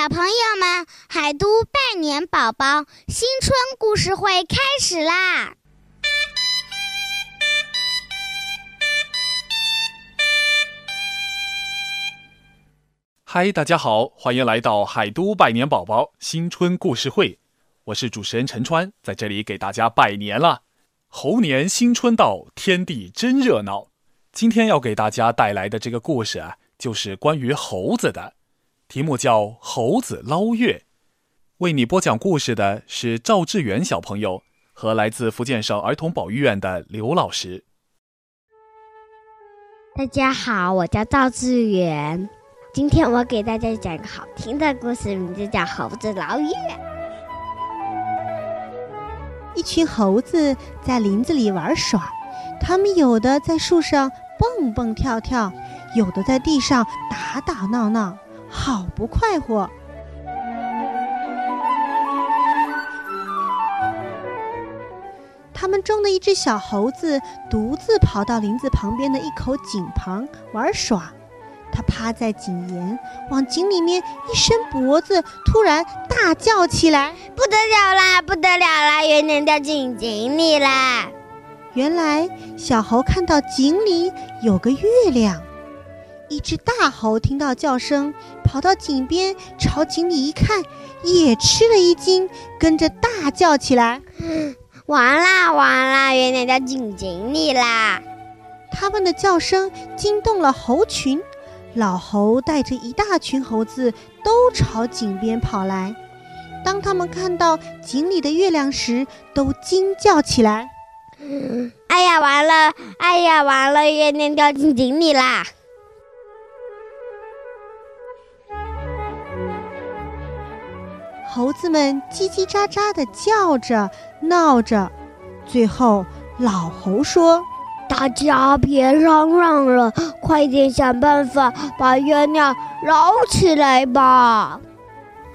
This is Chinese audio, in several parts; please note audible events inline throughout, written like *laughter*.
小朋友们，海都拜年宝宝新春故事会开始啦！嗨，大家好，欢迎来到海都拜年宝宝新春故事会，我是主持人陈川，在这里给大家拜年了。猴年新春到，天地真热闹。今天要给大家带来的这个故事啊，就是关于猴子的。题目叫《猴子捞月》，为你播讲故事的是赵志远小朋友和来自福建省儿童保育院的刘老师。大家好，我叫赵志远，今天我给大家讲一个好听的故事，名字叫《猴子捞月》。一群猴子在林子里玩耍，他们有的在树上蹦蹦跳跳，有的在地上打打闹闹。好不快活！他们中的一只小猴子独自跑到林子旁边的一口井旁玩耍。它趴在井沿，往井里面一伸脖子，突然大叫起来：“不得了啦！不得了啦！月亮掉进井里啦！”原来小猴看到井里有个月亮。一只大猴听到叫声，跑到井边，朝井里一看，也吃了一惊，跟着大叫起来：“ *gasps* 完啦完啦，月亮掉进井里啦！”他们的叫声惊动了猴群，老猴带着一大群猴子都朝井边跑来。当他们看到井里的月亮时，都惊叫起来：“ *laughs* 哎呀，完了！哎呀，完了，月亮掉进井里啦！”猴子们叽叽喳喳的叫着、闹着，最后老猴说：“大家别嚷嚷了，快点想办法把月亮捞起来吧！”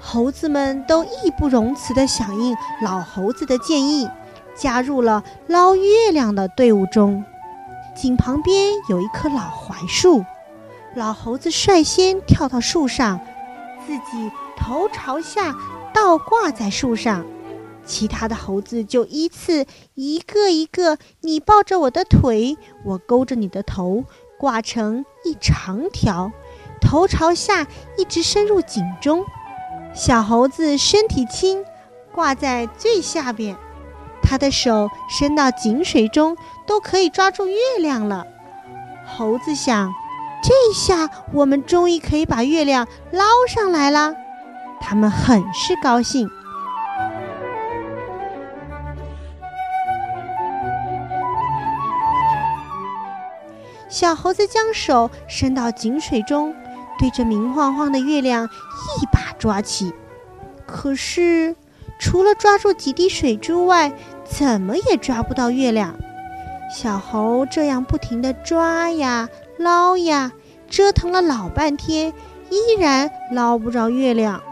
猴子们都义不容辞地响应老猴子的建议，加入了捞月亮的队伍中。井旁边有一棵老槐树，老猴子率先跳到树上，自己头朝下。倒挂在树上，其他的猴子就依次一个一个，你抱着我的腿，我勾着你的头，挂成一长条，头朝下一直伸入井中。小猴子身体轻，挂在最下边，他的手伸到井水中，都可以抓住月亮了。猴子想，这下我们终于可以把月亮捞上来了。他们很是高兴。小猴子将手伸到井水中，对着明晃晃的月亮一把抓起。可是，除了抓住几滴水珠外，怎么也抓不到月亮。小猴这样不停地抓呀捞呀，折腾了老半天，依然捞不着月亮。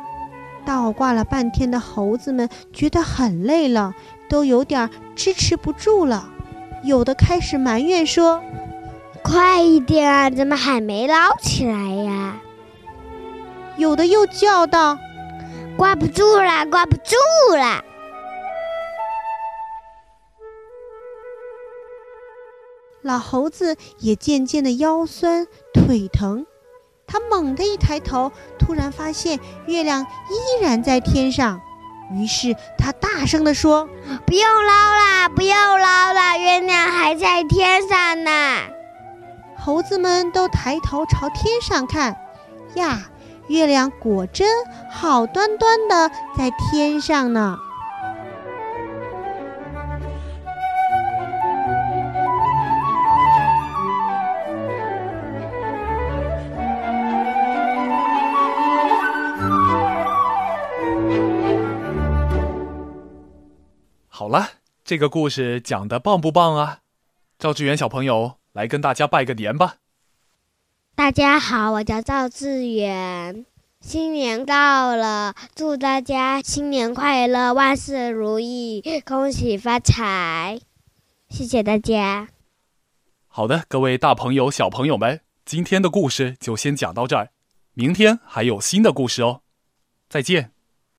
倒挂了半天的猴子们觉得很累了，都有点支持不住了。有的开始埋怨说：“快一点啊，怎么还没捞起来呀？”有的又叫道：“挂不住了，挂不住了！”老猴子也渐渐的腰酸腿疼。他猛地一抬头，突然发现月亮依然在天上，于是他大声地说：“不用捞啦，不用捞啦，月亮还在天上呢。”猴子们都抬头朝天上看，呀，月亮果真好端端的在天上呢。好了，这个故事讲的棒不棒啊？赵志远小朋友，来跟大家拜个年吧。大家好，我叫赵志远，新年到了，祝大家新年快乐，万事如意，恭喜发财！谢谢大家。好的，各位大朋友、小朋友们，今天的故事就先讲到这儿，明天还有新的故事哦，再见。